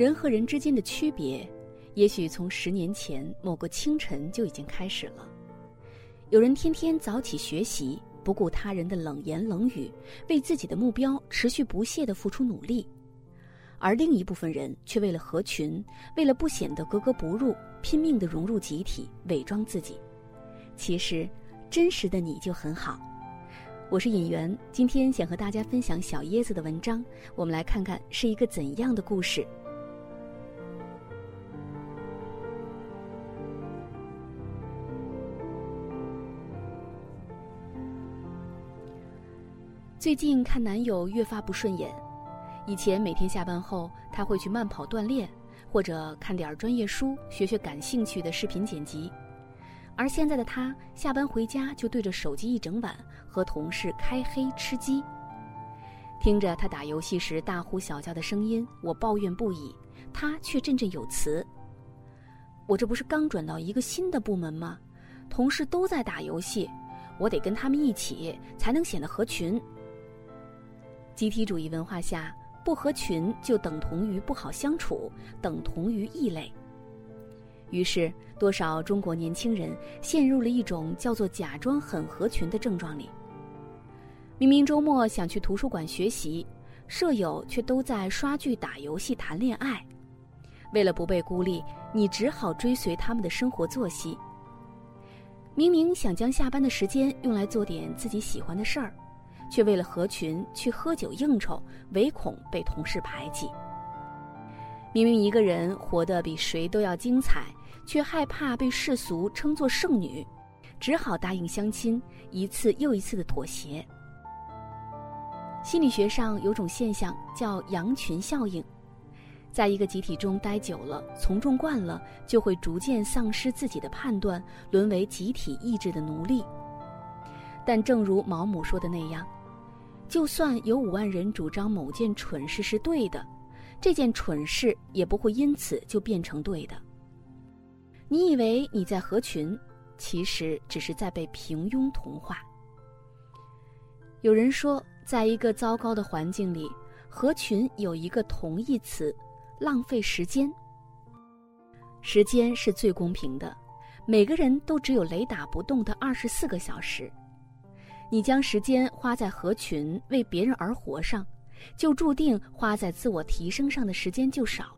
人和人之间的区别，也许从十年前某个清晨就已经开始了。有人天天早起学习，不顾他人的冷言冷语，为自己的目标持续不懈地付出努力；而另一部分人却为了合群，为了不显得格格不入，拼命地融入集体，伪装自己。其实，真实的你就很好。我是演员，今天想和大家分享小椰子的文章，我们来看看是一个怎样的故事。最近看男友越发不顺眼，以前每天下班后他会去慢跑锻炼，或者看点专业书，学学感兴趣的视频剪辑，而现在的他下班回家就对着手机一整晚，和同事开黑吃鸡。听着他打游戏时大呼小叫的声音，我抱怨不已，他却振振有词：“我这不是刚转到一个新的部门吗？同事都在打游戏，我得跟他们一起才能显得合群。”集体主义文化下，不合群就等同于不好相处，等同于异类。于是，多少中国年轻人陷入了一种叫做“假装很合群”的症状里。明明周末想去图书馆学习，舍友却都在刷剧、打游戏、谈恋爱。为了不被孤立，你只好追随他们的生活作息。明明想将下班的时间用来做点自己喜欢的事儿。却为了合群去喝酒应酬，唯恐被同事排挤。明明一个人活得比谁都要精彩，却害怕被世俗称作剩女，只好答应相亲，一次又一次的妥协。心理学上有种现象叫羊群效应，在一个集体中待久了，从众惯了，就会逐渐丧失自己的判断，沦为集体意志的奴隶。但正如毛姆说的那样。就算有五万人主张某件蠢事是对的，这件蠢事也不会因此就变成对的。你以为你在合群，其实只是在被平庸同化。有人说，在一个糟糕的环境里，合群有一个同义词：浪费时间。时间是最公平的，每个人都只有雷打不动的二十四个小时。你将时间花在合群、为别人而活上，就注定花在自我提升上的时间就少。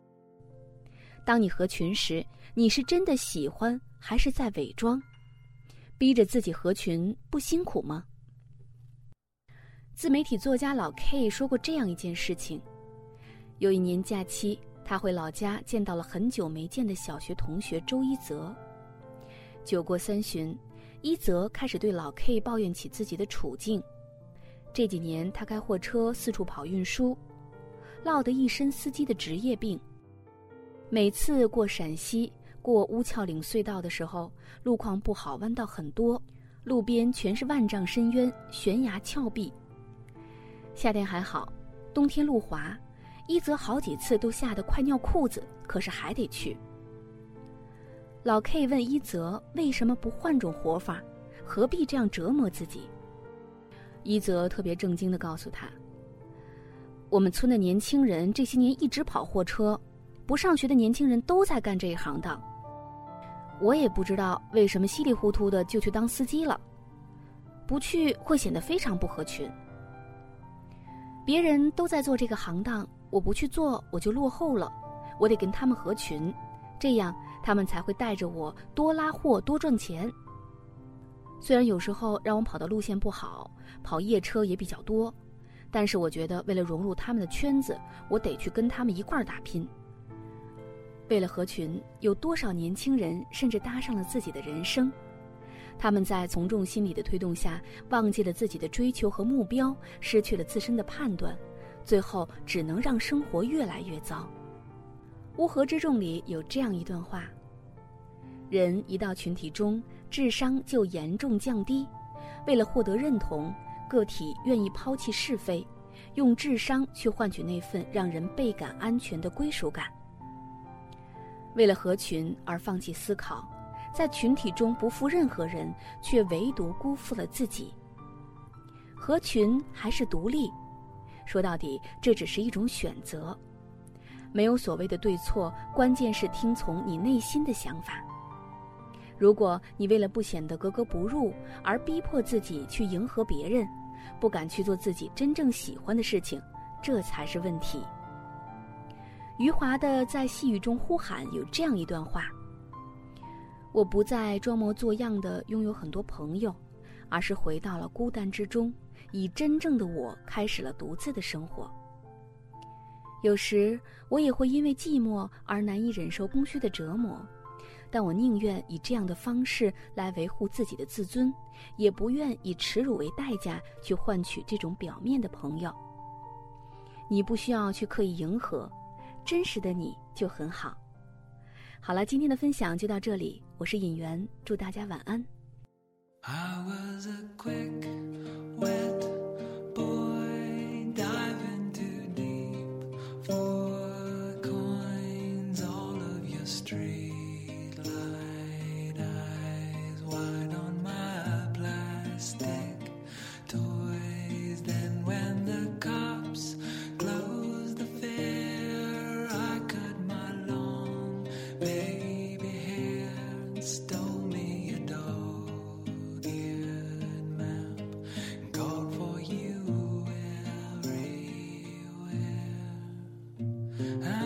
当你合群时，你是真的喜欢还是在伪装？逼着自己合群不辛苦吗？自媒体作家老 K 说过这样一件事情：有一年假期，他回老家见到了很久没见的小学同学周一泽。酒过三巡。一泽开始对老 K 抱怨起自己的处境。这几年，他开货车四处跑运输，落得一身司机的职业病。每次过陕西、过乌鞘岭隧道的时候，路况不好，弯道很多，路边全是万丈深渊、悬崖峭壁。夏天还好，冬天路滑，一泽好几次都吓得快尿裤子，可是还得去。老 K 问一泽：“为什么不换种活法？何必这样折磨自己？”一泽特别正经地告诉他：“我们村的年轻人这些年一直跑货车，不上学的年轻人都在干这一行当。我也不知道为什么稀里糊涂的就去当司机了，不去会显得非常不合群。别人都在做这个行当，我不去做我就落后了，我得跟他们合群，这样。”他们才会带着我多拉货多赚钱。虽然有时候让我跑的路线不好，跑夜车也比较多，但是我觉得为了融入他们的圈子，我得去跟他们一块儿打拼。为了合群，有多少年轻人甚至搭上了自己的人生？他们在从众心理的推动下，忘记了自己的追求和目标，失去了自身的判断，最后只能让生活越来越糟。乌合之众里有这样一段话：人一到群体中，智商就严重降低。为了获得认同，个体愿意抛弃是非，用智商去换取那份让人倍感安全的归属感。为了合群而放弃思考，在群体中不负任何人，却唯独辜负了自己。合群还是独立？说到底，这只是一种选择。没有所谓的对错，关键是听从你内心的想法。如果你为了不显得格格不入而逼迫自己去迎合别人，不敢去做自己真正喜欢的事情，这才是问题。余华的在细雨中呼喊有这样一段话：“我不再装模作样的拥有很多朋友，而是回到了孤单之中，以真正的我开始了独自的生活。”有时我也会因为寂寞而难以忍受空虚的折磨，但我宁愿以这样的方式来维护自己的自尊，也不愿以耻辱为代价去换取这种表面的朋友。你不需要去刻意迎合，真实的你就很好。好了，今天的分享就到这里，我是尹媛，祝大家晚安。I was a quick, I